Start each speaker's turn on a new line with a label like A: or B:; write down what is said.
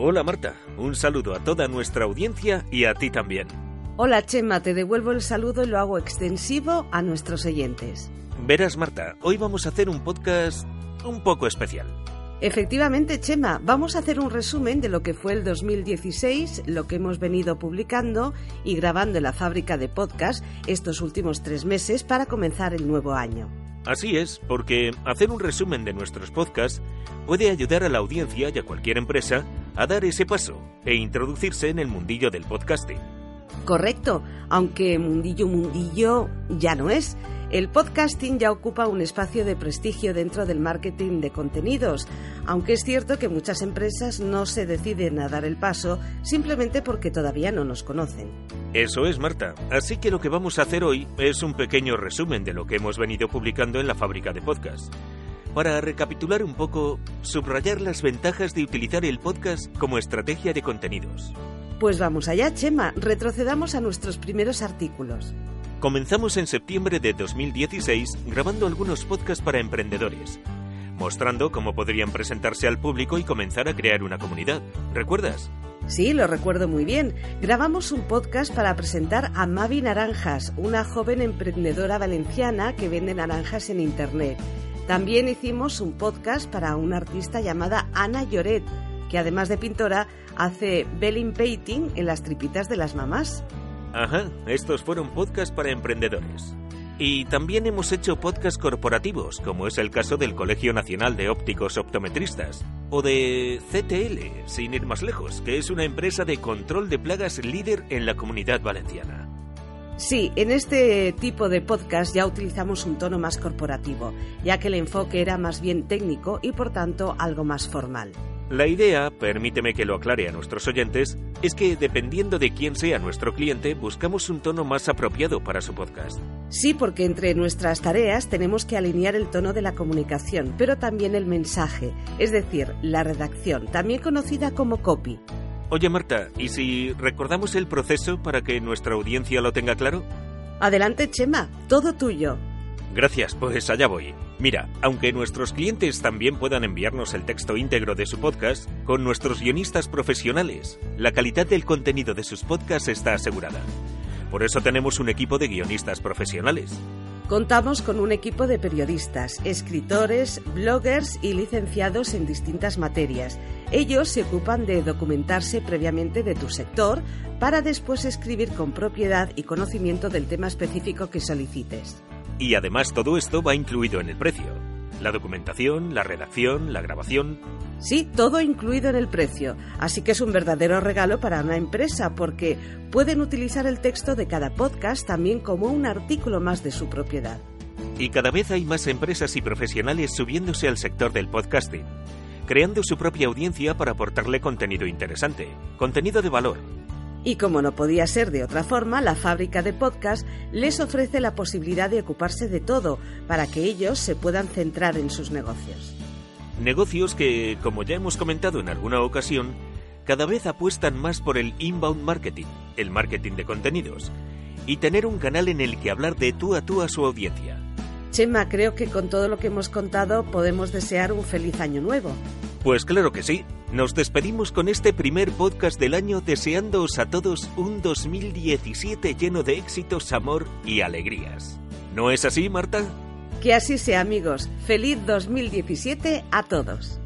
A: Hola Marta, un saludo a toda nuestra audiencia y a ti también.
B: Hola Chema, te devuelvo el saludo y lo hago extensivo a nuestros oyentes.
A: Verás Marta, hoy vamos a hacer un podcast un poco especial.
B: Efectivamente, Chema, vamos a hacer un resumen de lo que fue el 2016, lo que hemos venido publicando y grabando en la fábrica de podcast estos últimos tres meses para comenzar el nuevo año.
A: Así es, porque hacer un resumen de nuestros podcasts puede ayudar a la audiencia y a cualquier empresa a dar ese paso e introducirse en el mundillo del podcasting.
B: Correcto, aunque mundillo mundillo ya no es. El podcasting ya ocupa un espacio de prestigio dentro del marketing de contenidos, aunque es cierto que muchas empresas no se deciden a dar el paso simplemente porque todavía no nos conocen.
A: Eso es, Marta. Así que lo que vamos a hacer hoy es un pequeño resumen de lo que hemos venido publicando en la fábrica de podcast. Para recapitular un poco, subrayar las ventajas de utilizar el podcast como estrategia de contenidos.
B: Pues vamos allá, Chema, retrocedamos a nuestros primeros artículos.
A: Comenzamos en septiembre de 2016 grabando algunos podcasts para emprendedores, mostrando cómo podrían presentarse al público y comenzar a crear una comunidad. ¿Recuerdas?
B: Sí, lo recuerdo muy bien. Grabamos un podcast para presentar a Mavi Naranjas, una joven emprendedora valenciana que vende naranjas en Internet. También hicimos un podcast para una artista llamada Ana Lloret, que además de pintora hace belling painting en las tripitas de las mamás.
A: Ajá, estos fueron podcasts para emprendedores. Y también hemos hecho podcasts corporativos, como es el caso del Colegio Nacional de Ópticos Optometristas, o de CTL, sin ir más lejos, que es una empresa de control de plagas líder en la comunidad valenciana.
B: Sí, en este tipo de podcast ya utilizamos un tono más corporativo, ya que el enfoque era más bien técnico y por tanto algo más formal.
A: La idea, permíteme que lo aclare a nuestros oyentes, es que dependiendo de quién sea nuestro cliente, buscamos un tono más apropiado para su podcast.
B: Sí, porque entre nuestras tareas tenemos que alinear el tono de la comunicación, pero también el mensaje, es decir, la redacción, también conocida como copy.
A: Oye Marta, ¿y si recordamos el proceso para que nuestra audiencia lo tenga claro?
B: Adelante, Chema, todo tuyo.
A: Gracias, pues allá voy. Mira, aunque nuestros clientes también puedan enviarnos el texto íntegro de su podcast, con nuestros guionistas profesionales, la calidad del contenido de sus podcasts está asegurada. Por eso tenemos un equipo de guionistas profesionales.
B: Contamos con un equipo de periodistas, escritores, bloggers y licenciados en distintas materias. Ellos se ocupan de documentarse previamente de tu sector para después escribir con propiedad y conocimiento del tema específico que solicites.
A: Y además todo esto va incluido en el precio. La documentación, la redacción, la grabación.
B: Sí, todo incluido en el precio. Así que es un verdadero regalo para una empresa porque pueden utilizar el texto de cada podcast también como un artículo más de su propiedad.
A: Y cada vez hay más empresas y profesionales subiéndose al sector del podcasting, creando su propia audiencia para aportarle contenido interesante, contenido de valor,
B: y como no podía ser de otra forma, la fábrica de podcast les ofrece la posibilidad de ocuparse de todo para que ellos se puedan centrar en sus negocios.
A: Negocios que, como ya hemos comentado en alguna ocasión, cada vez apuestan más por el inbound marketing, el marketing de contenidos, y tener un canal en el que hablar de tú a tú a su audiencia.
B: Chema, creo que con todo lo que hemos contado podemos desear un feliz año nuevo.
A: Pues claro que sí. Nos despedimos con este primer podcast del año deseándoos a todos un 2017 lleno de éxitos, amor y alegrías. ¿No es así, Marta?
B: Que así sea, amigos. Feliz 2017 a todos.